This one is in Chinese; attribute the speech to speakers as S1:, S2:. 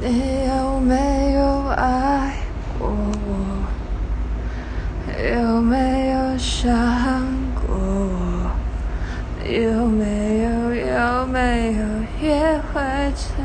S1: 你有没有爱过我？有没有想过我？有没有有没有也会曾